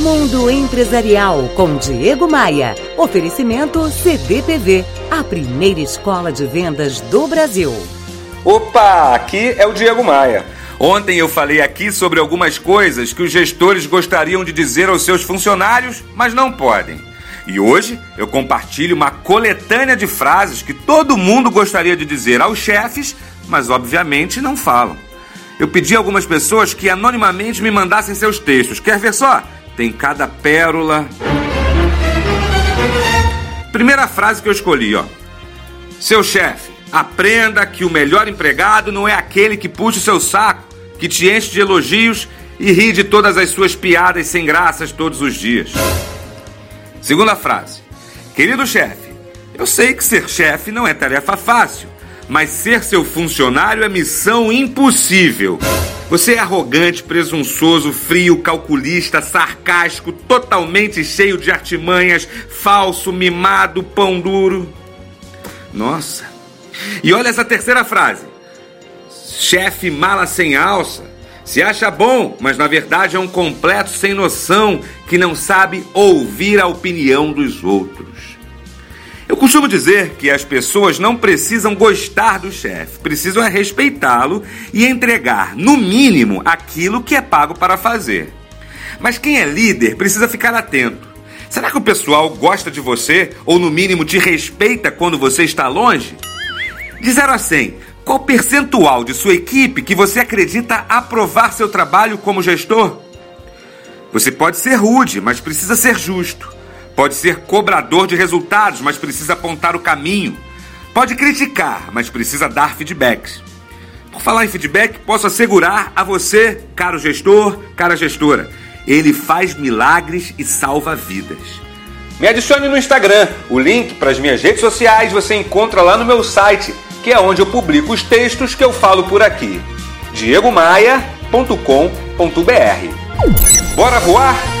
Mundo Empresarial com Diego Maia. Oferecimento CDPV, a primeira escola de vendas do Brasil. Opa, aqui é o Diego Maia. Ontem eu falei aqui sobre algumas coisas que os gestores gostariam de dizer aos seus funcionários, mas não podem. E hoje eu compartilho uma coletânea de frases que todo mundo gostaria de dizer aos chefes, mas obviamente não falam. Eu pedi a algumas pessoas que anonimamente me mandassem seus textos. Quer ver só? Tem cada pérola. Primeira frase que eu escolhi, ó. Seu chefe, aprenda que o melhor empregado não é aquele que puxa o seu saco, que te enche de elogios e ri de todas as suas piadas sem graças todos os dias. Segunda frase. Querido chefe, eu sei que ser chefe não é tarefa fácil, mas ser seu funcionário é missão impossível. Você é arrogante, presunçoso, frio, calculista, sarcástico, totalmente cheio de artimanhas, falso, mimado, pão duro. Nossa. E olha essa terceira frase. Chefe mala sem alça. Se acha bom, mas na verdade é um completo sem noção que não sabe ouvir a opinião dos outros. Eu costumo dizer que as pessoas não precisam gostar do chefe, precisam é respeitá-lo e entregar, no mínimo, aquilo que é pago para fazer. Mas quem é líder precisa ficar atento. Será que o pessoal gosta de você ou, no mínimo, te respeita quando você está longe? De 0 a 100, qual percentual de sua equipe que você acredita aprovar seu trabalho como gestor? Você pode ser rude, mas precisa ser justo. Pode ser cobrador de resultados, mas precisa apontar o caminho. Pode criticar, mas precisa dar feedbacks. Por falar em feedback, posso assegurar a você, caro gestor, cara gestora, ele faz milagres e salva vidas. Me adicione no Instagram. O link para as minhas redes sociais você encontra lá no meu site, que é onde eu publico os textos que eu falo por aqui. diegomaia.com.br. Bora voar?